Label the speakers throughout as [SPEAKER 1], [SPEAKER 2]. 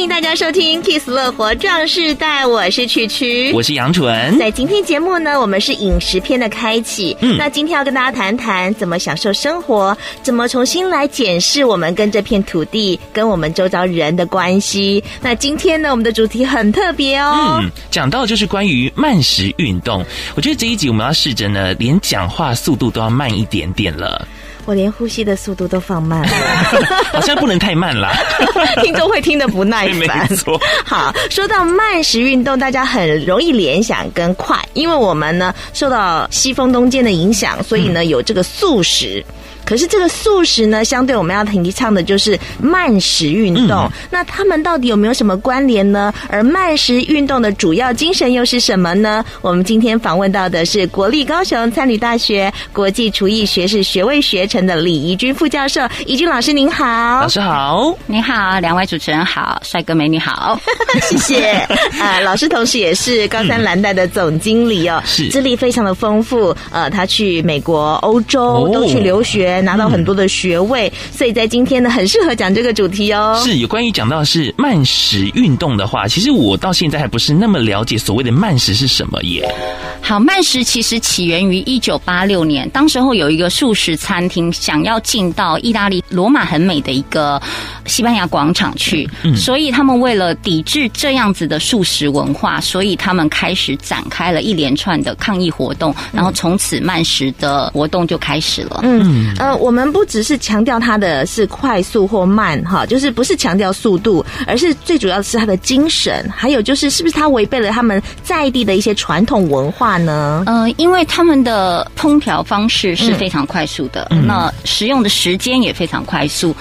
[SPEAKER 1] 欢迎大家收听《Kiss 乐活壮世代》，我是曲曲，
[SPEAKER 2] 我是杨纯。
[SPEAKER 1] 在今天节目呢，我们是饮食篇的开启。嗯，那今天要跟大家谈谈怎么享受生活，怎么重新来检视我们跟这片土地、跟我们周遭人的关系。那今天呢，我们的主题很特别哦。
[SPEAKER 2] 嗯，讲到就是关于慢食运动。我觉得这一集我们要试着呢，连讲话速度都要慢一点点了。
[SPEAKER 1] 我连呼吸的速度都放慢了，
[SPEAKER 2] 好像不能太慢了，
[SPEAKER 1] 听众会听得不耐烦。
[SPEAKER 2] 没错。
[SPEAKER 1] 好，说到慢时运动，大家很容易联想跟快，因为我们呢受到西风东渐的影响，所以呢有这个速食。可是这个素食呢，相对我们要提倡的就是慢食运动。嗯。那他们到底有没有什么关联呢？而慢食运动的主要精神又是什么呢？我们今天访问到的是国立高雄餐旅大学国际厨艺学士学位学程的李怡君副教授。怡君老师您好，
[SPEAKER 2] 老师好，
[SPEAKER 3] 你好，两位主持人好，帅哥美女好，
[SPEAKER 1] 谢谢。呃，老师同时也是高三蓝带的总经理哦，是资历非常的丰富。呃，他去美国、欧洲都去留学。拿到很多的学位，嗯，所以在今天呢，很适合讲这个主题哦。
[SPEAKER 2] 是有关于讲到是慢食运动的话，其实我到现在还不是那么了解所谓的慢食是什么耶。
[SPEAKER 3] 好，慢食其实起源于一九八六年，当时候有一个素食餐厅想要进到意大利罗马很美的一个西班牙广场去，嗯，所以他们为了抵制这样子的素食文化，所以他们开始展开了一连串的抗议活动，然后从此慢食的活动就开始了。
[SPEAKER 1] 嗯。呃，我们不只是强调它的是快速或慢哈，就是不是强调速度，而是最主要的是它的精神，还有就是是不是它违背了他们在地的一些传统文化呢？
[SPEAKER 3] 呃，因为他们的烹调方式是非常快速的，嗯、那使用的时间也非常快速，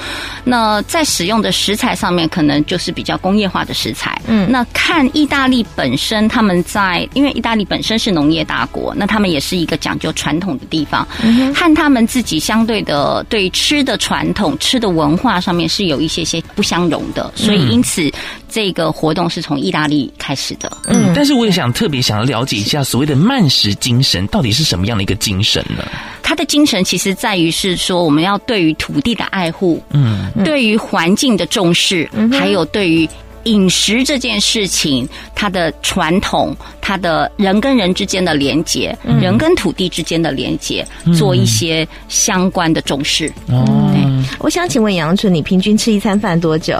[SPEAKER 3] 那在使用的食材上面可能就是比较工业化的食材。嗯，那看意大利本身，他们在因为意大利本身是农业大国，那他们也是一个讲究传统的地方，嗯、和他们自己相。对的，对吃的传统、吃的文化上面是有一些些不相容的，所以因此这个活动是从意大利开始的。
[SPEAKER 2] 嗯，但是我也想特别想要了解一下，所谓的慢食精神到底是什么样的一个精神呢？
[SPEAKER 3] 它的精神其实在于是说，我们要对于土地的爱护，嗯，对于环境的重视，嗯，还有对于。饮食这件事情，它的传统，它的人跟人之间的连接，嗯、人跟土地之间的连接，做一些相关的重视。哦、嗯，
[SPEAKER 1] 我想请问杨纯，你平均吃一餐饭多久？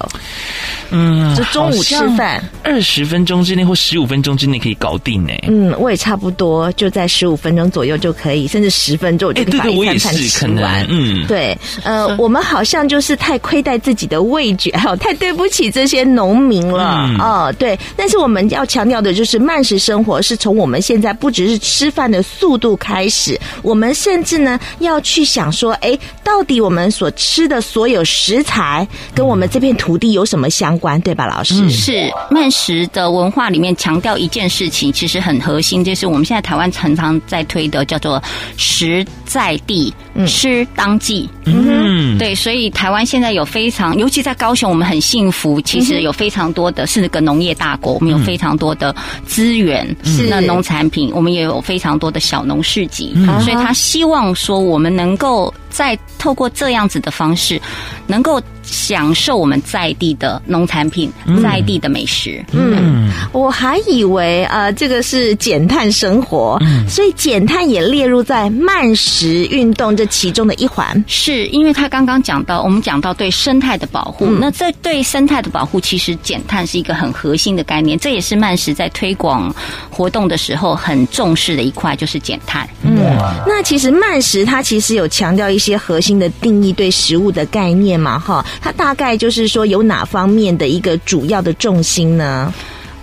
[SPEAKER 2] 嗯，
[SPEAKER 1] 就中午吃饭，
[SPEAKER 2] 二十分钟之内或十五分钟之内可以搞定呢。
[SPEAKER 1] 嗯，我也差不多，就在十五分钟左右就可以，甚至十分钟就可以把一餐饭吃完。嗯，对，呃，我们好像就是太亏待自己的味觉，还有太对不起这些农民。明了、嗯、哦，对，但是我们要强调的就是慢食生活是从我们现在不只是吃饭的速度开始，我们甚至呢要去想说，哎，到底我们所吃的所有食材跟我们这片土地有什么相关，对吧，老师？
[SPEAKER 3] 嗯、是。慢食的文化里面强调一件事情，其实很核心，就是我们现在台湾常常在推的叫做食在地，嗯、吃当季。嗯，对，所以台湾现在有非常，尤其在高雄，我们很幸福，其实有非常。非常多的是个农业大国，我们有非常多的资源，是那农产品，我们也有非常多的小农市集，所以他希望说我们能够再透过这样子的方式，能够。享受我们在地的农产品，在地的美食。
[SPEAKER 1] 嗯，嗯，我还以为呃，这个是减碳生活，嗯，所以减碳也列入在慢食运动这其中的一环。
[SPEAKER 3] 是因为他刚刚讲到，我们讲到对生态的保护，嗯，那这对生态的保护，其实减碳是一个很核心的概念。这也是慢食在推广活动的时候很重视的一块，就是减碳。
[SPEAKER 1] 嗯，那其实慢食它其实有强调一一些核心的定义，对食物的概念嘛，哈。它大概就是说有哪方面的一个主要的重心呢？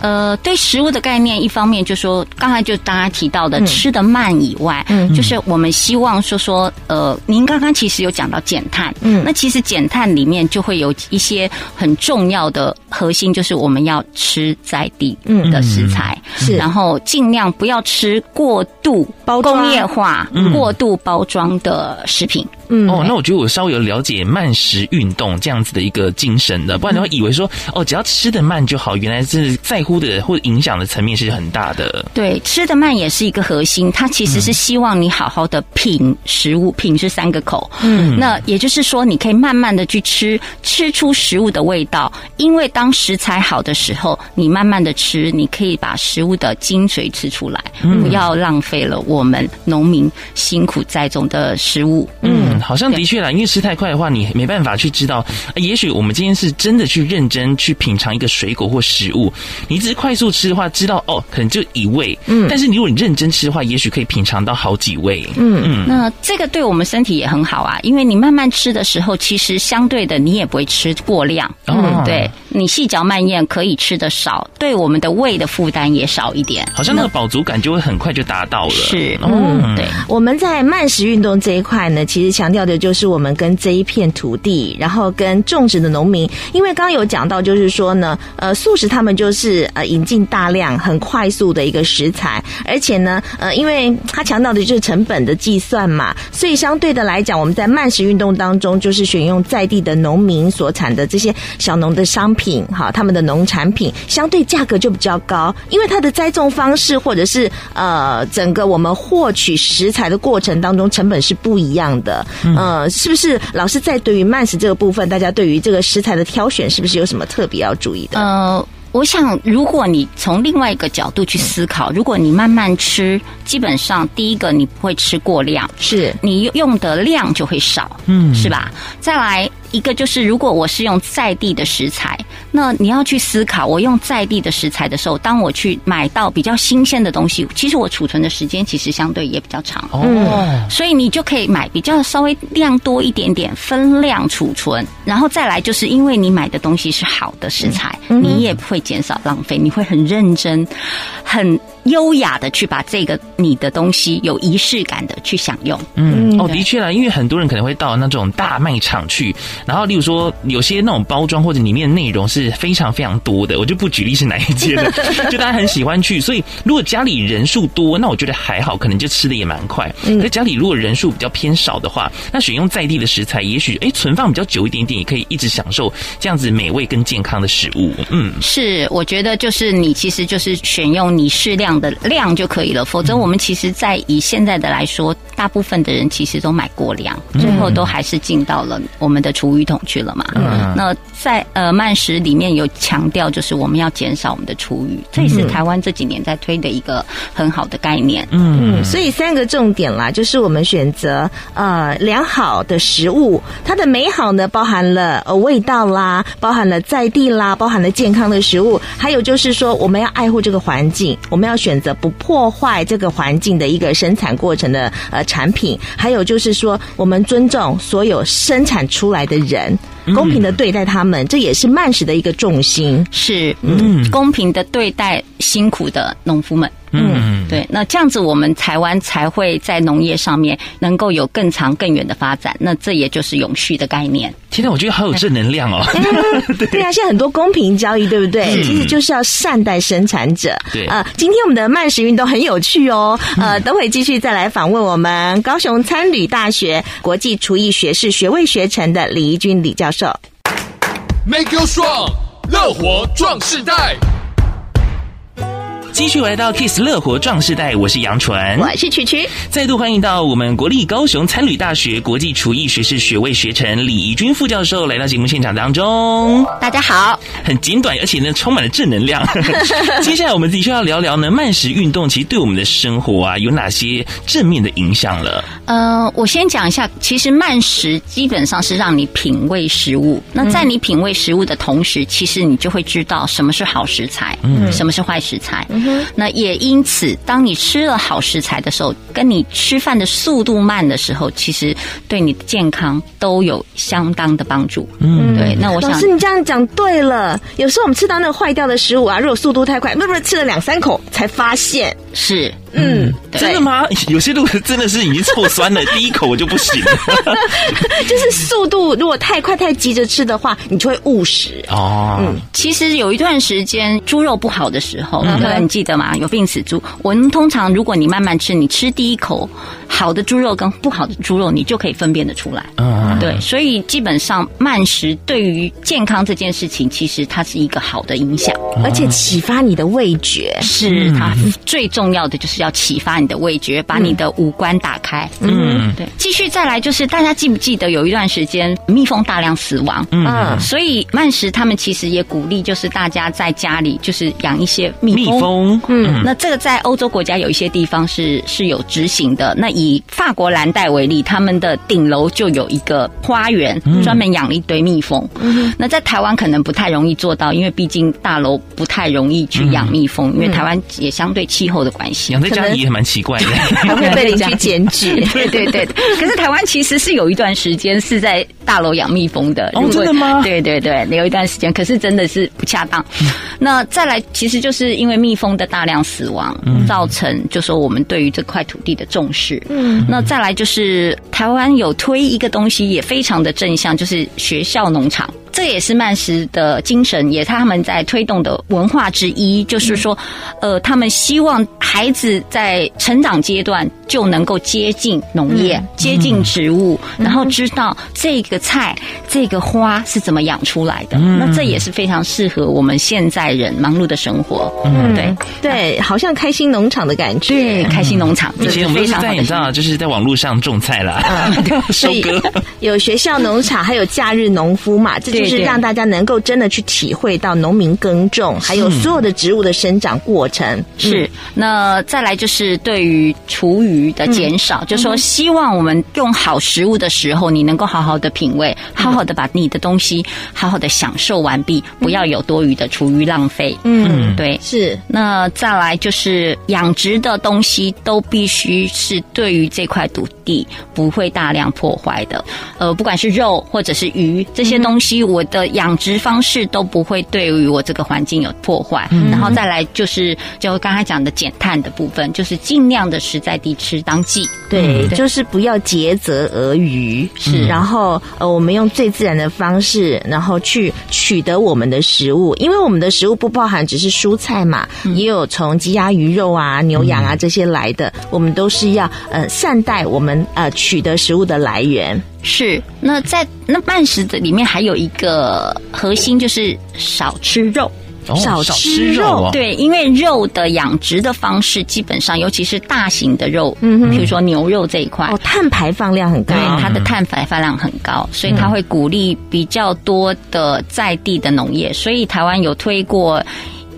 [SPEAKER 3] 呃，对食物的概念，一方面就是说刚才就大家提到的吃的慢以外，嗯，就是我们希望说说，呃，您刚刚其实有讲到减碳，嗯，那其实减碳里面就会有一些很重要的核心，就是我们要吃在地的食材，
[SPEAKER 1] 是，
[SPEAKER 3] 然后尽量不要吃过度包工业化、
[SPEAKER 2] 嗯、
[SPEAKER 3] 过度包装的食品。
[SPEAKER 1] 嗯，
[SPEAKER 2] 哦，那我觉得我稍微有了解慢食运动这样子的一个精神的，不然的话以为说哦，只要吃的慢就好，原来是在乎的或者影响的层面是很大的。
[SPEAKER 3] 对，吃的慢也是一个核心，它其实是希望你好好的品食物，品是三个口，嗯，那也就是说你可以慢慢的去吃，吃出食物的味道，因为当食材好的时候，你慢慢的吃，你可以把食物的精髓吃出来，不要浪费了我们农民辛苦栽种的食物，
[SPEAKER 2] 嗯。好像的确啦，因为吃太快的话，你没办法去知道。也许我们今天是真的去认真去品尝一个水果或食物，你只是快速吃的话，知道哦，可能就一味。嗯，但是你如果你认真吃的话，也许可以品尝到好几味。嗯嗯，
[SPEAKER 3] 那这个对我们身体也很好啊，因为你慢慢吃的时候，其实相对的你也不会吃过量。嗯，对，你细嚼慢咽可以吃的少，对我们的胃的负担也少一点。
[SPEAKER 2] 好像那个饱足感就会很快就达到了。
[SPEAKER 3] 是，
[SPEAKER 1] 嗯，对。我们在慢食运动这一块呢，其实强。调的就是我们跟这一片土地，然后跟种植的农民，因为刚刚有讲到，就是说呢，呃，素食他们就是呃引进大量很快速的一个食材，而且呢，呃，因为他强调的就是成本的计算嘛，所以相对的来讲，我们在慢食运动当中，就是选用在地的农民所产的这些小农的商品，哈，他们的农产品相对价格就比较高，因为它的栽种方式或者是呃整个我们获取食材的过程当中，成本是不一样的。嗯、呃，是不是老师在对于慢食这个部分，大家对于这个食材的挑选，是不是有什么特别要注意的？
[SPEAKER 3] 呃，我想，如果你从另外一个角度去思考，如果你慢慢吃，基本上第一个你不会吃过量，
[SPEAKER 1] 是
[SPEAKER 3] 你用的量就会少，嗯，是吧？再来。一个就是，如果我是用在地的食材，那你要去思考，我用在地的食材的时候，当我去买到比较新鲜的东西，其实我储存的时间其实相对也比较长。哦，所以你就可以买比较稍微量多一点点，分量储存，然后再来就是因为你买的东西是好的食材，你也不会减少浪费，你会很认真、很优雅的去把这个你的东西有仪式感的去享用。
[SPEAKER 2] 嗯，哦，的确啦，因为很多人可能会到那种大卖场去。然后，例如说，有些那种包装或者里面的内容是非常非常多的，我就不举例是哪一间了，就大家很喜欢去。所以，如果家里人数多，那我觉得还好，可能就吃的也蛮快。嗯，可家里如果人数比较偏少的话，那选用在地的食材，也许哎存放比较久一点点，也可以一直享受这样子美味跟健康的食物。嗯，
[SPEAKER 3] 是，我觉得就是你其实就是选用你适量的量就可以了。否则，我们其实在以现在的来说，大部分的人其实都买过量，最后都还是进到了我们的厨。厨余桶去了嘛？嗯，那在呃慢食里面有强调，就是我们要减少我们的厨余，这也是台湾这几年在推的一个很好的概念。
[SPEAKER 1] 嗯，所以三个重点啦，就是我们选择呃良好的食物，它的美好呢包含了呃味道啦，包含了在地啦，包含了健康的食物，还有就是说我们要爱护这个环境，我们要选择不破坏这个环境的一个生产过程的呃产品，还有就是说我们尊重所有生产出来的。人公平的对待他们，这也是慢食的一个重心。
[SPEAKER 3] 是，嗯，公平的对待辛苦的农夫们。嗯，对，那这样子我们台湾才会在农业上面能够有更长更远的发展。那这也就是永续的概念。
[SPEAKER 2] 天哪，我觉得好有正能量哦！
[SPEAKER 1] 对，对啊，现在很多公平交易，对不对？其实就是要善待生产者。
[SPEAKER 2] 对
[SPEAKER 1] 啊，今天我们的慢食运动很有趣哦。呃，等会继续再来访问我们高雄餐旅大学国际厨艺学士学位学程的李怡君李教授。
[SPEAKER 4] Make you strong，乐活壮世代。
[SPEAKER 2] 继续来到 Kiss 乐活壮世代，我是杨纯，
[SPEAKER 1] 我是曲曲，
[SPEAKER 2] 再度欢迎到我们国立高雄餐旅大学国际厨艺学士学位学程李怡君副教授来到节目现场当中。
[SPEAKER 3] 大家好，
[SPEAKER 2] 很简短，而且呢充满了正能量。接下来我们的确要聊聊呢，慢食运动其实对我们的生活啊有哪些正面的影响了？
[SPEAKER 3] 呃，我先讲一下，其实慢食基本上是让你品味食物。那在你品味食物的同时，其实你就会知道什么是好食材，嗯，什么是坏食材。嗯那也因此，当你吃了好食材的时候，跟你吃饭的速度慢的时候，其实对你的健康都有相当的帮助。嗯，对。那我想，
[SPEAKER 1] 老师你这样讲对了。有时候我们吃到那个坏掉的食物啊，如果速度太快，不不，吃了两三口，才发现。
[SPEAKER 3] 是，
[SPEAKER 1] 嗯，
[SPEAKER 2] 真的吗？有些路真的是已经臭酸了，第一口我就不行了。
[SPEAKER 1] 就是速度如果太快太急着吃的话，你就会误食
[SPEAKER 2] 哦。
[SPEAKER 3] 嗯，其实有一段时间猪肉不好的时候，对？你记得吗？有病死猪。我们通常如果你慢慢吃，你吃第一口好的猪肉跟不好的猪肉，你就可以分辨得出来。嗯，对。所以基本上慢食对于健康这件事情，其实它是一个好的影响，
[SPEAKER 1] 而且启发你的味觉，
[SPEAKER 3] 是它最重要的，就是要启发你的味觉，把你的五官打开。嗯，对。继续再来，就是大家记不记得有一段时间蜜蜂大量死亡？嗯，所以慢食他们其实也鼓励，就是大家在家里就是养一些蜜蜂。蜜蜂，嗯，那这个在欧洲国家有一些地方是是有执行的。那以法国蓝带为例，他们的顶楼就有一个花园，专门养了一堆蜜蜂。嗯，那在台湾可能不太容易做到，因为毕竟大楼不太容易去养蜜蜂，因为台湾也相对气候的关系，
[SPEAKER 2] 养在家里也蛮奇怪的，
[SPEAKER 1] 还 会被邻居检举。
[SPEAKER 3] 对对对，可是台湾其实是有一段时间是在大楼养蜜蜂的。
[SPEAKER 2] 哦，真的吗？
[SPEAKER 3] 对对对，有一段时间，可是真的是不恰当。那再来，其实就是因为蜜蜂的大量死亡，造成就说我们对于这块土地的重视。嗯，那再来就是台湾有推一个东西，也非常的正向，就是学校农场。这也是曼食的精神，也是他们在推动的文化之一。就是说，呃，他们希望孩子在成长阶段就能够接近农业、嗯、接近植物，嗯、然后知道这个菜、这个花是怎么养出来的。嗯、那这也是非常适合我们现在人忙碌的生活。嗯，对
[SPEAKER 1] 对，好像开心农场的感觉。
[SPEAKER 3] 对，开心农场。
[SPEAKER 2] 以前我们都是在你知道，就是在网络上种菜啦，嗯、收割。
[SPEAKER 1] 有学校农场，还有假日农夫嘛？这就是让大家能够真的去体会到农民耕种，还有所有的植物的生长过程。
[SPEAKER 3] 是，那再来就是对于厨余的减少，就说希望我们用好食物的时候，你能够好好的品味，好好的把你的东西好好的享受完毕，不要有多余的厨余浪费。嗯，对，
[SPEAKER 1] 是。
[SPEAKER 3] 那再来就是养殖的东西都必须是对于这块土地不会大量破坏的。呃，不管是肉或者是鱼这些东西，我的。养殖方式都不会对于我这个环境有破坏，嗯、然后再来就是就刚才讲的减碳的部分，就是尽量的实在地吃当季，
[SPEAKER 1] 对，就是不要竭泽而渔，是，然后呃，我们用最自然的方式，然后去取得我们的食物，因为我们的食物不包含只是蔬菜嘛，嗯、也有从鸡鸭鱼肉啊、牛羊啊这些来的，嗯、我们都是要呃善待我们呃取得食物的来源。
[SPEAKER 3] 是，那在那慢食的里面还有一个核心，就是少吃肉，
[SPEAKER 2] 哦、少吃肉。
[SPEAKER 3] 对，因为肉的养殖的方式，基本上尤其是大型的肉，嗯哼，比如说牛肉这一块，
[SPEAKER 1] 哦，碳排放量很高，
[SPEAKER 3] 对，它的碳排放量很高，所以它会鼓励比较多的在地的农业。所以台湾有推过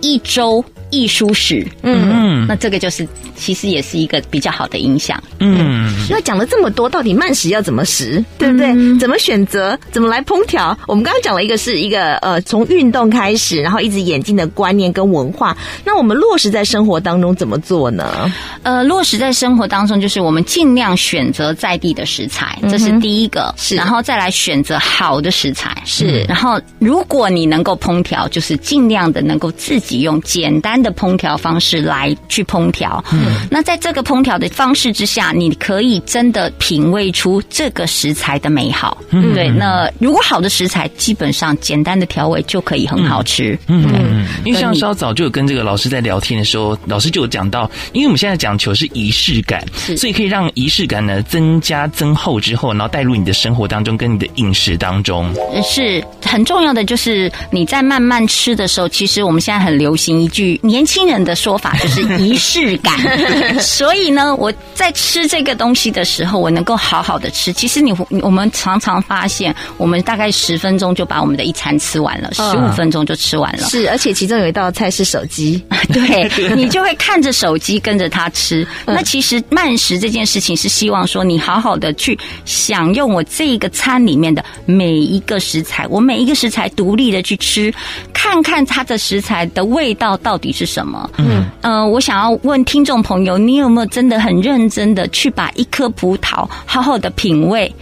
[SPEAKER 3] 一周一蔬食，嗯嗯，那这个就是。其实也是一个比较好的影响。
[SPEAKER 1] 嗯，那讲了这么多，到底慢食要怎么食，对不对？嗯、怎么选择？怎么来烹调？我们刚刚讲了一个是一个呃，从运动开始，然后一直演进的观念跟文化。那我们落实在生活当中怎么做呢？
[SPEAKER 3] 呃，落实在生活当中，就是我们尽量选择在地的食材，这是第一个。嗯、是，然后再来选择好的食材。是，然后如果你能够烹调，就是尽量的能够自己用简单的烹调方式来去烹调。嗯。那在这个烹调的方式之下，你可以真的品味出这个食材的美好。嗯，对。那如果好的食材，基本上简单的调味就可以很好吃。嗯，对
[SPEAKER 2] 嗯，因为像稍早就有跟这个老师在聊天的时候，老师就有讲到，因为我们现在讲求是仪式感，是所以可以让仪式感呢增加增厚之后，然后带入你的生活当中，跟你的饮食当中。
[SPEAKER 3] 是很重要的，就是你在慢慢吃的时候，其实我们现在很流行一句年轻人的说法，就是 仪式感。所以呢，我在吃这个东西的时候，我能够好好的吃。其实你我们常常发现，我们大概十分钟就把我们的一餐吃完了，十五分钟就吃完了。
[SPEAKER 1] 是，而且其中有一道菜是手机，
[SPEAKER 3] 对，你就会看着手机跟着他吃。那其实慢食这件事情是希望说，你好好的去享用我这个餐里面的每一个食材，我每一个食材独立的去吃，看看它的食材的味道到底是什么。嗯，呃，我想要问听众朋友，你有没有真的很认真的去把一颗葡萄好好的品味？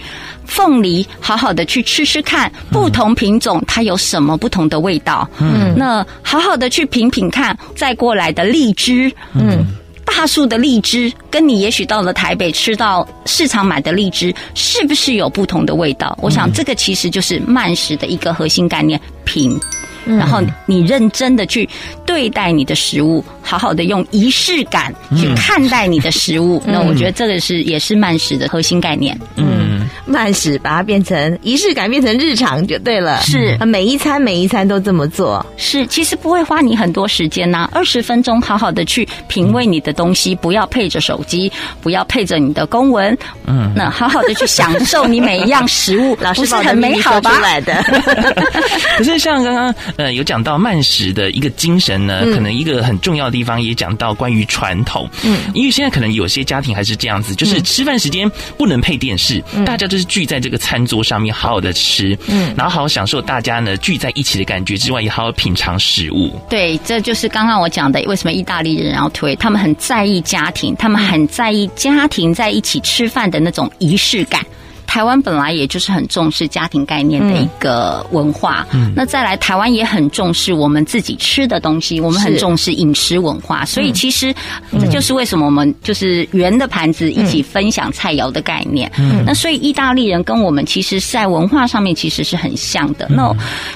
[SPEAKER 3] 凤梨，好好的去吃吃看，不同品种它有什么不同的味道？嗯，那好好的去品品看，再过来的荔枝，嗯，大树的荔枝，跟你也许到了台北吃到市场买的荔枝，是不是有不同的味道？我想这个其实就是慢食的一个核心概念，品。然后你认真的去对待你的食物，好好的用仪式感去看待你的食物，那我觉得这个是也是慢食的核心概念。
[SPEAKER 1] 嗯。慢食把它变成仪式感，变成日常就对了。
[SPEAKER 3] 是，
[SPEAKER 1] 每一餐每一餐都这么做。
[SPEAKER 3] 是，其实不会花你很多时间呐、啊，二十分钟好好的去品味你的东西，不要配着手机，不要配着你的公文，嗯，那好好的去享受你每一样食物，老师是很美好吧？出来的。
[SPEAKER 2] 可是像刚刚呃有讲到慢食的一个精神呢，嗯、可能一个很重要的地方也讲到关于传统。嗯，因为现在可能有些家庭还是这样子，就是吃饭时间不能配电视，嗯、大家就。就是聚在这个餐桌上面，好好的吃，嗯，然后好好享受大家呢聚在一起的感觉之外，也好好品尝食物。
[SPEAKER 3] 对，这就是刚刚我讲的，为什么意大利人要推？他们很在意家庭，他们很在意家庭在一起吃饭的那种仪式感。台湾本来也就是很重视家庭概念的一个文化，嗯，那再来台湾也很重视我们自己吃的东西，我们很重视饮食文化，所以其实这就是为什么我们就是圆的盘子一起分享菜肴的概念。嗯，那所以意大利人跟我们其实在文化上面其实是很像的。那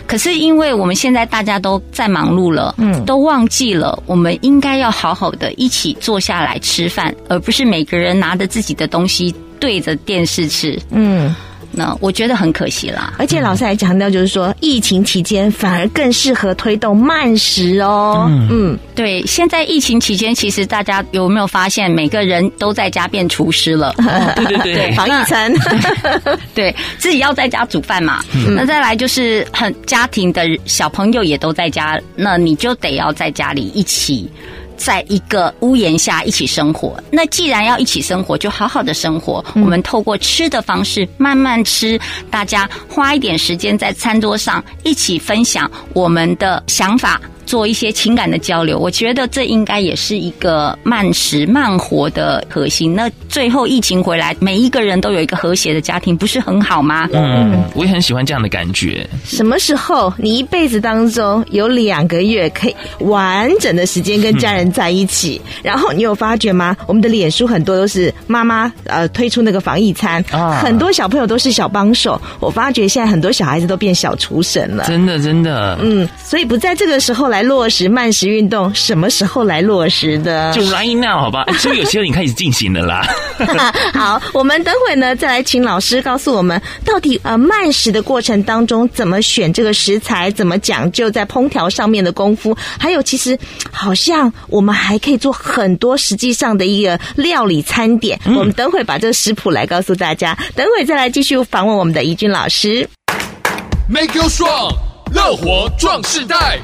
[SPEAKER 3] 可是因为我们现在大家都在忙碌了，嗯，都忘记了我们应该要好好的一起坐下来吃饭，而不是每个人拿着自己的东西。对着电视吃，嗯，那我觉得很可惜啦。
[SPEAKER 1] 而且老师还强调，就是说疫情期间反而更适合推动慢食哦。嗯，嗯
[SPEAKER 3] 对，现在疫情期间，其实大家有没有发现，每个人都在家变厨师了？哦、
[SPEAKER 2] 对对对，对
[SPEAKER 1] 防疫餐，
[SPEAKER 3] 对自己要在家煮饭嘛。嗯、那再来就是很家庭的小朋友也都在家，那你就得要在家里一起。在一个屋檐下一起生活，那既然要一起生活，就好好的生活。嗯、我们透过吃的方式慢慢吃，大家花一点时间在餐桌上一起分享我们的想法。做一些情感的交流，我觉得这应该也是一个慢食慢活的核心。那最后疫情回来，每一个人都有一个和谐的家庭，不是很好吗？
[SPEAKER 2] 嗯，我也很喜欢这样的感觉。
[SPEAKER 1] 什么时候你一辈子当中有两个月可以完整的时间跟家人在一起？嗯、然后你有发觉吗？我们的脸书很多都是妈妈呃推出那个防疫餐，啊、很多小朋友都是小帮手。我发觉现在很多小孩子都变小厨神了，
[SPEAKER 2] 真的真的。
[SPEAKER 1] 嗯，所以不在这个时候来。落实慢食运动什么时候来落实的？
[SPEAKER 2] 就 right now 好吧，所以有些人开始进行了啦。
[SPEAKER 1] 好，我们等会呢再来请老师告诉我们，到底呃慢食的过程当中怎么选这个食材，怎么讲究在烹调上面的功夫，还有其实好像我们还可以做很多实际上的一个料理餐点。嗯、我们等会把这个食谱来告诉大家，等会再来继续访问我们的怡君老师。
[SPEAKER 4] Make you strong，乐活壮世代。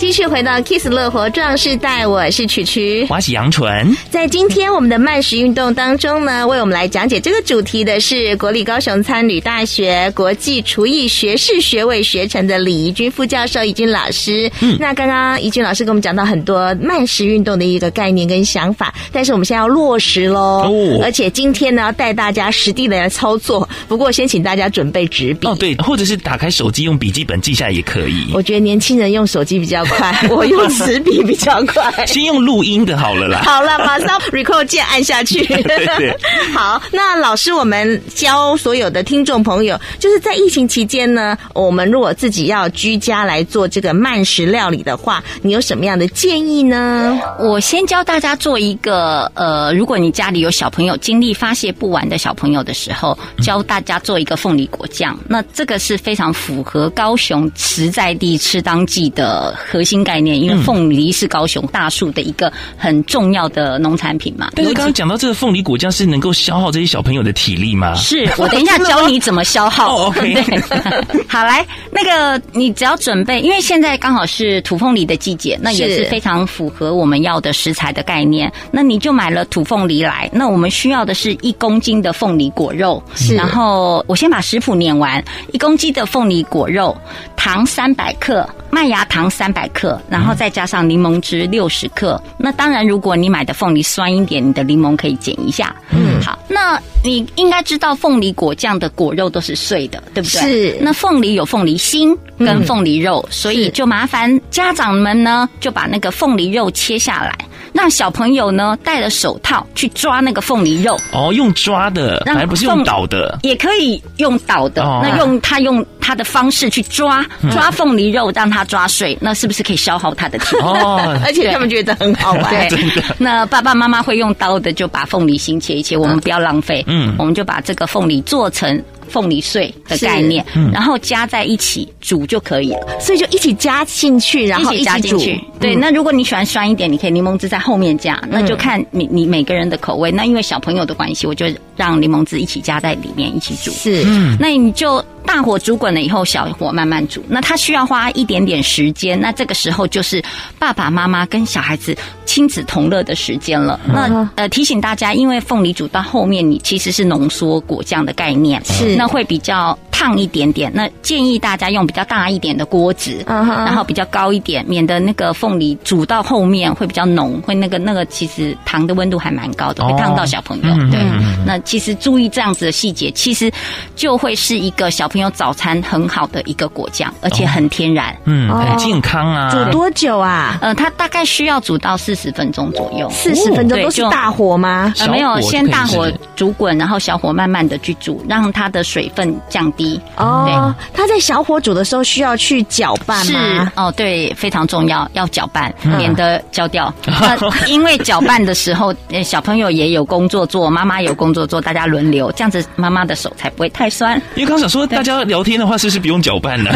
[SPEAKER 1] 继续回到 Kiss 乐活壮士代，我是曲曲，
[SPEAKER 2] 我是杨纯。
[SPEAKER 1] 在今天我们的慢食运动当中呢，为我们来讲解这个主题的是国立高雄餐旅大学国际厨艺学士学位学程的李怡君副教授、怡君老师。嗯，那刚刚怡君老师跟我们讲到很多慢食运动的一个概念跟想法，但是我们现在要落实喽。哦，而且今天呢，要带大家实地的来操作。不过先请大家准备纸笔哦，
[SPEAKER 2] 对，或者是打开手机用笔记本记下来也可以。
[SPEAKER 1] 我觉得年轻人用手机比较。快，我用纸笔比较快。
[SPEAKER 2] 先用录音的好了啦。
[SPEAKER 1] 好了，马上 record 键按下去。好，那老师，我们教所有的听众朋友，就是在疫情期间呢，我们如果自己要居家来做这个慢食料理的话，你有什么样的建议呢？
[SPEAKER 3] 我先教大家做一个，呃，如果你家里有小朋友精力发泄不完的小朋友的时候，教大家做一个凤梨果酱。那这个是非常符合高雄实在地吃当季的。核心概念，因为凤梨是高雄大树的一个很重要的农产品嘛。
[SPEAKER 2] 但是刚刚讲到这个凤梨果酱是能够消耗这些小朋友的体力吗？
[SPEAKER 3] 是，我等一下教你怎么消耗。
[SPEAKER 2] 哦，OK。
[SPEAKER 3] 好，来，那个你只要准备，因为现在刚好是土凤梨的季节，那也是非常符合我们要的食材的概念。那你就买了土凤梨来，那我们需要的是一公斤的凤梨果肉。是，然后我先把食谱念完，一公斤的凤梨果肉。糖三百克，麦芽糖三百克，然后再加上柠檬汁六十克。那当然，如果你买的凤梨酸一点，你的柠檬可以减一下。嗯，好，那你应该知道凤梨果酱的果肉都是碎的，对不对？
[SPEAKER 1] 是。
[SPEAKER 3] 那凤梨有凤梨心跟凤梨肉，嗯、所以就麻烦家长们呢，就把那个凤梨肉切下来。让小朋友呢戴了手套去抓那个凤梨肉
[SPEAKER 2] 哦，用抓的，而不是用捣的，
[SPEAKER 3] 也可以用捣的。哦、那用他用他的方式去抓抓凤梨肉，让他抓碎，那是不是可以消耗他的体力？
[SPEAKER 1] 哦，而且他们觉得很好玩。
[SPEAKER 3] 对，那爸爸妈妈会用刀的，就把凤梨心切一切，我们不要浪费。嗯，我们就把这个凤梨做成。凤梨碎的概念，然后加在一起煮就可以了，
[SPEAKER 1] 所以就一起加进去，然后一起加进去。
[SPEAKER 3] 对，那如果你喜欢酸一点，你可以柠檬汁在后面加，那就看你你每个人的口味。那因为小朋友的关系，我就让柠檬汁一起加在里面一起煮。
[SPEAKER 1] 是，
[SPEAKER 3] 那你就大火煮滚了以后，小火慢慢煮。那它需要花一点点时间，那这个时候就是爸爸妈妈跟小孩子亲子同乐的时间了。那呃提醒大家，因为凤梨煮到后面，你其实是浓缩果酱的概念是。那会比较烫一点点，那建议大家用比较大一点的锅子，uh huh. 然后比较高一点，免得那个凤梨煮到后面会比较浓，会那个那个其实糖的温度还蛮高的，会烫到小朋友。Oh. 对，那其实注意这样子的细节，其实就会是一个小朋友早餐很好的一个果酱，而且很天然，嗯，oh.
[SPEAKER 2] 很健康啊。
[SPEAKER 1] 煮多久啊？
[SPEAKER 3] 呃，它大概需要煮到四十分钟左右。
[SPEAKER 1] 四十分钟都是大火吗？
[SPEAKER 3] 呃，没有，先大火煮滚，然后小火慢慢的去煮，让它的水分。降低
[SPEAKER 1] 哦，它在小火煮的时候需要去搅拌吗？
[SPEAKER 3] 是哦，对，非常重要，要搅拌，免得焦掉。因为搅拌的时候，小朋友也有工作做，妈妈有工作做，大家轮流，这样子妈妈的手才不会太酸。
[SPEAKER 2] 因为刚想说，大家聊天的话，是不是不用搅拌呢？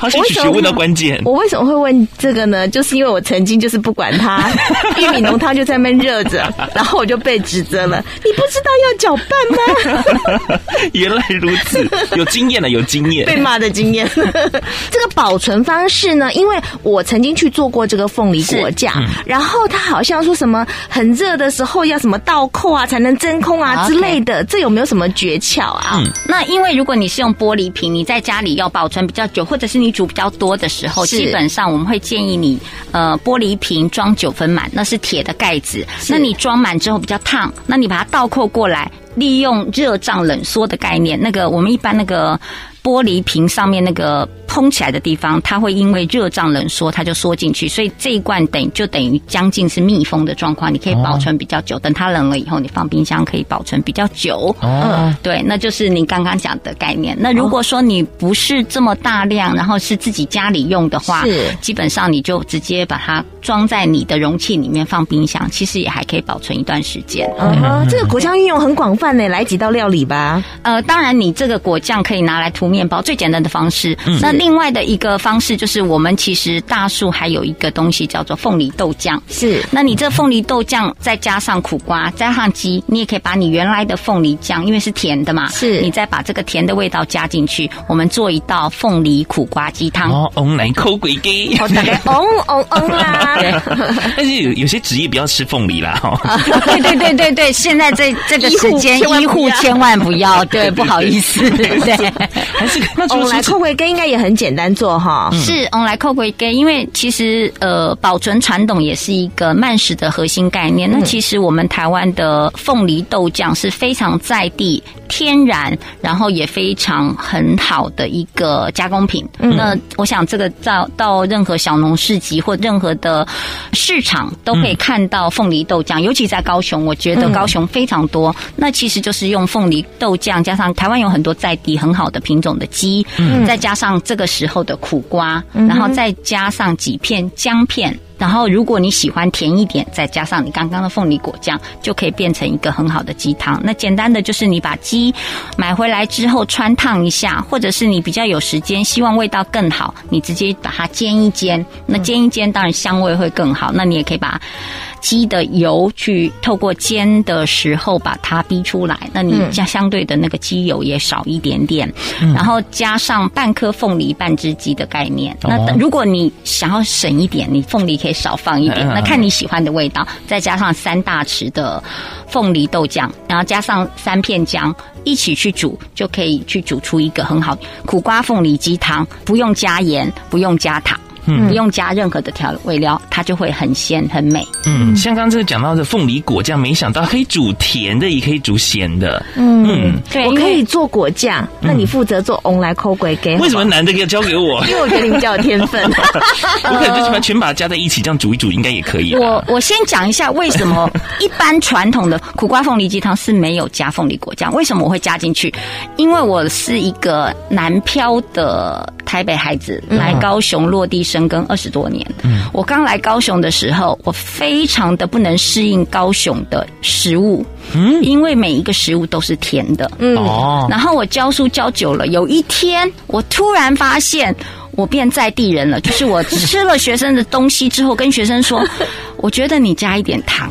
[SPEAKER 2] 好像学问到关键。
[SPEAKER 1] 我为什么会问这个呢？就是因为我曾经就是不管它，玉米浓汤就在那边热着，然后我就被指责了，你不知道要搅拌吗？
[SPEAKER 2] 原来如此。有经验了，有经验。
[SPEAKER 1] 被骂的经验。这个保存方式呢？因为我曾经去做过这个凤梨果酱，嗯、然后它好像说什么很热的时候要什么倒扣啊才能真空啊之类的这有没有什么诀窍啊？嗯，
[SPEAKER 3] 那因为如果你是用玻璃瓶，你在家里要保存比较久，或者是你煮比较多的时候，基本上我们会建议你，呃，玻璃瓶装九分满，那是铁的盖子，那你装满之后比较烫，那你把它倒扣过来。利用热胀冷缩的概念，那个我们一般那个。玻璃瓶上面那个膨起来的地方，它会因为热胀冷缩，它就缩进去，所以这一罐等于就等于将近是密封的状况，你可以保存比较久。等它冷了以后，你放冰箱可以保存比较久。哦，对，那就是你刚刚讲的概念。那如果说你不是这么大量，然后是自己家里用的话，是基本上你就直接把它装在你的容器里面放冰箱，其实也还可以保存一段时间。
[SPEAKER 1] 啊，这个果酱运用很广泛呢，来几道料理吧。
[SPEAKER 3] 呃，当然你这个果酱可以拿来涂面。面包最简单的方式。嗯、那另外的一个方式就是，我们其实大树还有一个东西叫做凤梨豆酱。
[SPEAKER 1] 是，
[SPEAKER 3] 那你这凤梨豆酱再加上苦瓜，加上鸡，你也可以把你原来的凤梨酱，因为是甜的嘛，是你再把这个甜的味道加进去，我们做一道凤梨苦瓜鸡汤。
[SPEAKER 2] 哦，翁来抠鬼鸡，
[SPEAKER 1] 哦，大概翁翁翁啦。
[SPEAKER 2] 但是有有些职业不要吃凤梨啦。哈，
[SPEAKER 3] 对对对对对，现在这这个时间，医护千万不要，对，不好意思，对 不对？
[SPEAKER 1] 是 那翁来扣龟根应该也很简单做哈，
[SPEAKER 3] 是我们来扣龟根，因为其实呃保存传统也是一个慢食的核心概念。那其实我们台湾的凤梨豆酱是非常在地、天然，然后也非常很好的一个加工品。那我想这个到到任何小农市集或任何的市场都可以看到凤梨豆酱，尤其在高雄，我觉得高雄非常多。那其实就是用凤梨豆浆加上台湾有很多在地很好的品种的鸡，嗯，再加上这个时候的苦瓜，然后再加上几片姜片，然后如果你喜欢甜一点，再加上你刚刚的凤梨果酱，就可以变成一个很好的鸡汤。那简单的就是你把鸡买回来之后穿烫一下，或者是你比较有时间，希望味道更好，你直接把它煎一煎。那煎一煎当然香味会更好。那你也可以把鸡的油去透过煎的时候把它逼出来，那你加相对的那个鸡油也少一点点，嗯、然后加上半颗凤梨半只鸡的概念。那如果你想要省一点，你凤梨可可以少放一点，
[SPEAKER 2] 嗯、
[SPEAKER 3] 那看你喜欢的味道。再加上三大匙的凤梨豆酱，然后加上三片姜，一起去煮，就可以去煮出一个很好苦瓜凤梨鸡汤，不用加盐，不用加糖。嗯，不用加任何的调味料，它就会很鲜很美。
[SPEAKER 2] 嗯，像刚刚这个讲到的凤梨果酱，没想到可以煮甜的，也可以煮咸的。
[SPEAKER 1] 嗯，嗯对，我可以做果酱，那你负责做红来抠鬼给。
[SPEAKER 2] 为什么男的要交给我？
[SPEAKER 1] 因为我觉得你比较有天分。
[SPEAKER 2] 我可能就喜欢全把它加在一起，这样煮一煮应该也可以。
[SPEAKER 3] 我我先讲一下为什么 一般传统的苦瓜凤梨鸡汤是没有加凤梨果酱，为什么我会加进去？因为我是一个南漂的台北孩子，来高雄落地生。深耕二十多年，嗯，我刚来高雄的时候，我非常的不能适应高雄的食物，嗯，因为每一个食物都是甜的，嗯，哦，然后我教书教久了，有一天我突然发现我变在地人了，就是我吃了学生的东西之后，跟学生说，我觉得你加一点糖，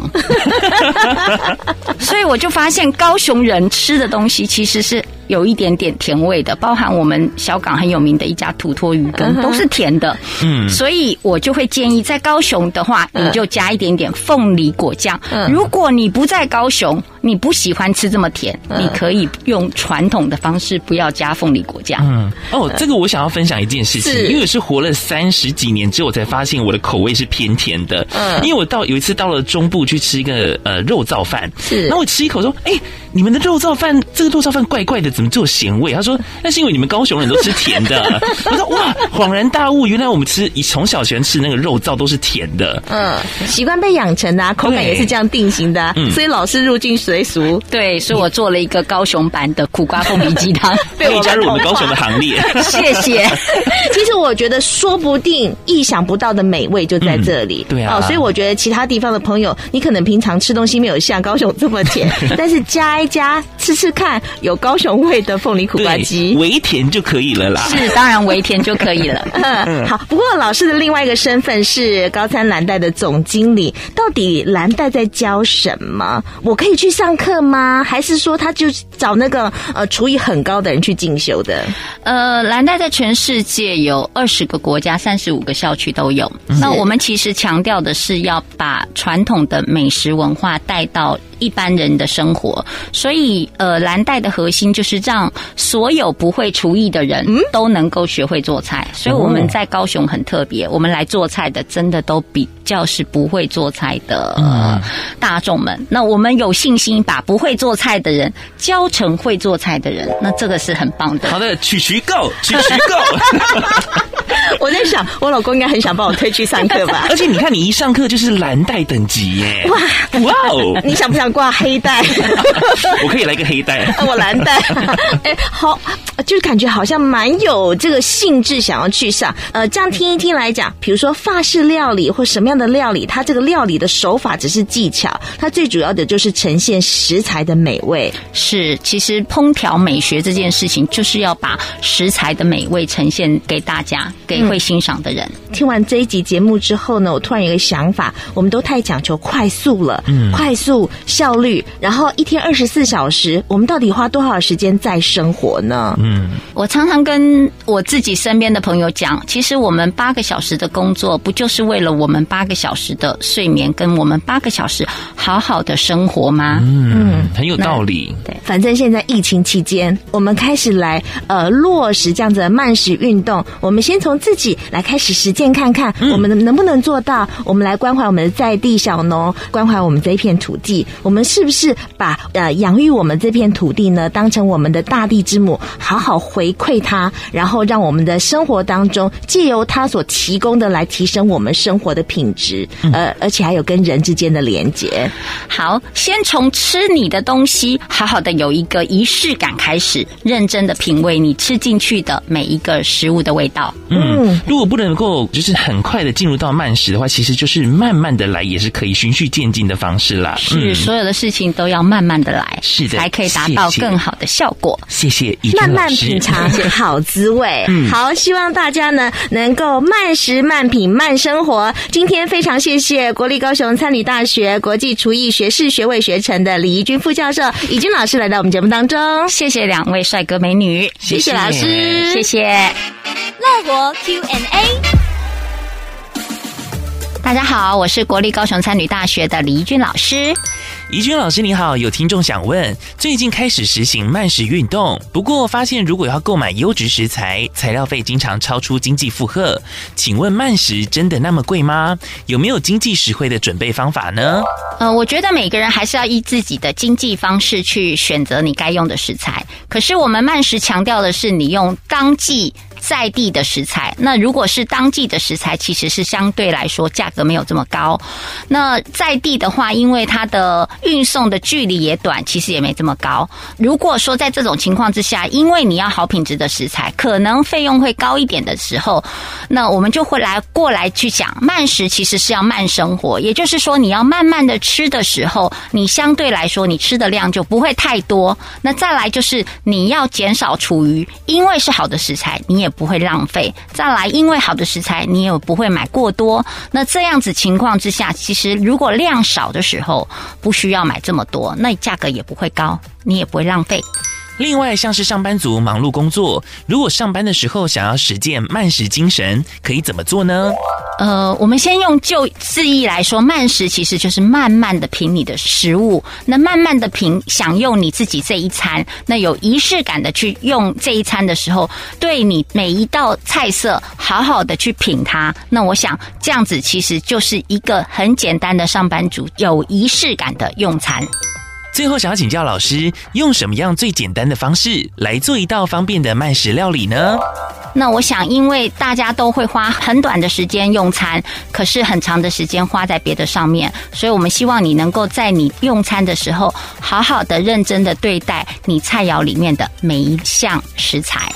[SPEAKER 3] 所以我就发现高雄人吃的东西其实是。有一点点甜味的，包含我们小港很有名的一家土托鱼羹，都是甜的。嗯，所以我就会建议，在高雄的话，你就加一点点凤梨果酱。嗯，如果你不在高雄，你不喜欢吃这么甜，你可以用传统的方式，不要加凤梨果酱。
[SPEAKER 2] 嗯，哦，这个我想要分享一件事情，因为我是活了三十几年之后，我才发现我的口味是偏甜的。嗯，因为我到有一次到了中部去吃一个呃肉燥饭，是，然后我吃一口说，哎，你们的肉燥饭这个肉燥饭怪怪的。怎么只有咸味？他说那是因为你们高雄人都吃甜的。我说哇，恍然大悟，原来我们吃从小喜欢吃那个肉燥都是甜的。
[SPEAKER 1] 嗯，习惯被养成的啊，口感也是这样定型的啊。嗯，所以老是入境随俗。
[SPEAKER 3] 对，所以我做了一个高雄版的苦瓜凤梨鸡汤，
[SPEAKER 2] 可以加入我们高雄的行列。
[SPEAKER 1] 谢谢。其实我觉得说不定意想不到的美味就在这里。
[SPEAKER 2] 对啊。
[SPEAKER 1] 哦，所以我觉得其他地方的朋友，你可能平常吃东西没有像高雄这么甜，但是加一加吃吃看，有高雄味的凤梨苦瓜鸡，
[SPEAKER 2] 微甜就可以了啦。
[SPEAKER 3] 是，当然微甜就可以了。
[SPEAKER 1] 嗯，好。不过老师的另外一个身份是高餐蓝带的总经理，到底蓝带在教什么？我可以去上课吗？还是说他就找那个呃厨艺很高的人去进修的？
[SPEAKER 3] 呃，蓝带在全世界有二十个国家、三十五个校区都有。那我们其实强调的是要把传统的美食文化带到一般人的生活，所以呃，蓝带的核心就是让所有不会厨艺的人都能够学会做菜。所以我们在高雄很特别，我们来做菜的真的都比较是不会做菜的呃大众们。那我们有信心把不会做菜的人教成会做菜的人，那这个是很棒的。
[SPEAKER 2] 好的，曲曲 go，曲曲 go。
[SPEAKER 1] 我在想，我老公应该很想把我推去上课吧？
[SPEAKER 2] 而且你看，你一上课就是蓝带等级耶！哇哇哦！
[SPEAKER 1] 你想不想挂黑带？
[SPEAKER 2] 我可以来个黑带。
[SPEAKER 1] 我蓝带。哎，好，就是感觉好像蛮有这个兴致想要去上。呃，这样听一听来讲，比如说法式料理或什么样的料理，它这个料理的手法只是技巧，它最主要的就是呈现食材的美味。
[SPEAKER 3] 是，其实烹调美学这件事情，就是要把食材的美味呈现给大家，给会欣赏的人。
[SPEAKER 1] 嗯、听完这一集节目之后呢，我突然有个想法，我们都太讲求快速了，嗯，快速效率，然后一天二十四小时，我们到底花多少时间在生活呢？
[SPEAKER 3] 嗯，我常常跟我自己身边的朋友讲，其实我们八个小时的工作，不就是为了我们八个小时的睡眠，跟我们八个小时好好的生活吗？
[SPEAKER 2] 嗯，很有道理。
[SPEAKER 1] 对，反正现在疫情期间，我们开始来呃落实这样子的慢食运动，我们先从自己来开始实践看看，我们能不能做到？我们来关怀我们的在地小农，关怀我们这一片土地。我们是不是把呃养育我们这片土地呢，当成我们的大地之母，好好回馈它，然后让我们的生活当中借由它所提供的来提升我们生活的品质，呃，而且还有跟人之间的连接。
[SPEAKER 3] 好，先从吃你的东西，好好的有一个仪式感开始，认真的品味你吃进去的每一个食物的味道。
[SPEAKER 2] 嗯，如果不能够就是很快的进入到慢食的话，其实就是慢慢的来，也是可以循序渐进的方式啦。
[SPEAKER 3] 是，所有的事情都要慢慢的来，
[SPEAKER 2] 是的，
[SPEAKER 3] 才可以达到更好的效果。
[SPEAKER 2] 谢谢，
[SPEAKER 1] 慢慢品尝好滋味。嗯，好，希望大家呢能够慢食、慢品、慢生活。今天非常谢谢国立高雄餐旅大学国际厨艺学士学位学成的李怡君副教授、怡君老师来到我们节目当中。
[SPEAKER 3] 谢谢两位帅哥美女，
[SPEAKER 1] 谢谢老师，
[SPEAKER 3] 谢谢。乐活 Q&A。大家好，我是国立高雄餐旅大学的李怡君老师。
[SPEAKER 2] 怡君老师你好，有听众想问，最近开始实行慢食运动，不过发现如果要购买优质食材，材料费经常超出经济负荷，请问慢食真的那么贵吗？有没有经济实惠的准备方法呢？
[SPEAKER 3] 呃，我觉得每个人还是要依自己的经济方式去选择你该用的食材，可是我们慢食强调的是你用当季。在地的食材，那如果是当季的食材，其实是相对来说价格没有这么高。那在地的话，因为它的运送的距离也短，其实也没这么高。如果说在这种情况之下，因为你要好品质的食材，可能费用会高一点的时候，那我们就会来过来去讲慢食，其实是要慢生活，也就是说你要慢慢的吃的时候，你相对来说你吃的量就不会太多。那再来就是你要减少厨余，因为是好的食材，你也。不会浪费。再来，因为好的食材，你也不会买过多。那这样子情况之下，其实如果量少的时候，不需要买这么多，那价格也不会高，你也不会浪费。
[SPEAKER 2] 另外，像是上班族忙碌工作，如果上班的时候想要实践慢食精神，可以怎么做呢？
[SPEAKER 3] 呃，我们先用就字义来说，慢食其实就是慢慢的品你的食物，那慢慢的品享用你自己这一餐，那有仪式感的去用这一餐的时候，对你每一道菜色好好的去品它，那我想这样子其实就是一个很简单的上班族有仪式感的用餐。
[SPEAKER 2] 最后，想要请教老师，用什么样最简单的方式来做一道方便的慢食料理呢？
[SPEAKER 3] 那我想，因为大家都会花很短的时间用餐，可是很长的时间花在别的上面，所以我们希望你能够在你用餐的时候，好好的、认真的对待你菜肴里面的每一项食材。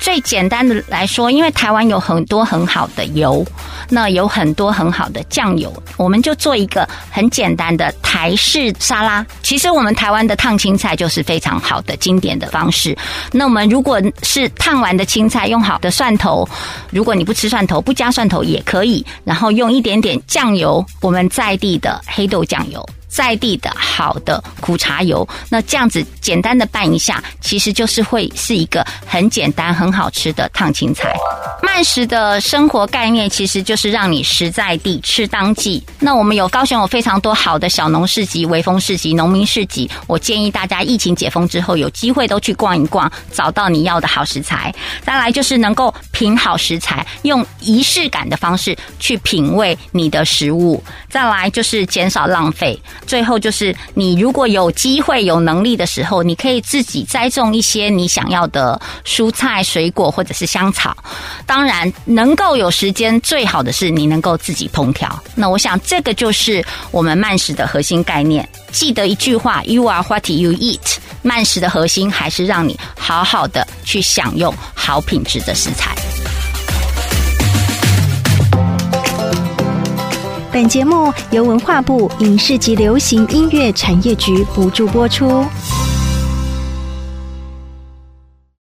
[SPEAKER 3] 最简单的来说，因为台湾有很多很好的油，那有很多很好的酱油，我们就做一个很简单的台式沙拉。其实我们台湾的烫青菜就是非常好的经典的方式。那我们如果是烫完的青菜，用好的蒜头，如果你不吃蒜头，不加蒜头也可以，然后用一点点酱油，我们在地的黑豆酱油。在地的好的苦茶油，那这样子简单的拌一下，其实就是会是一个很简单、很好吃的烫青菜。慢食的生活概念其实就是让你实在地、吃当季。那我们有高雄有非常多好的小农市集、微风市集、农民市集，我建议大家疫情解封之后有机会都去逛一逛，找到你要的好食材。再来就是能够品好食材，用仪式感的方式去品味你的食物。再来就是减少浪费。最后就是，你如果有机会、有能力的时候，你可以自己栽种一些你想要的蔬菜、水果或者是香草。当然，能够有时间，最好的是你能够自己烹调。那我想，这个就是我们慢食的核心概念。记得一句话：You are what you eat。慢食的核心还是让你好好的去享用好品质的食材。
[SPEAKER 5] 本节目由文化部影视及流行音乐产业局补助播出。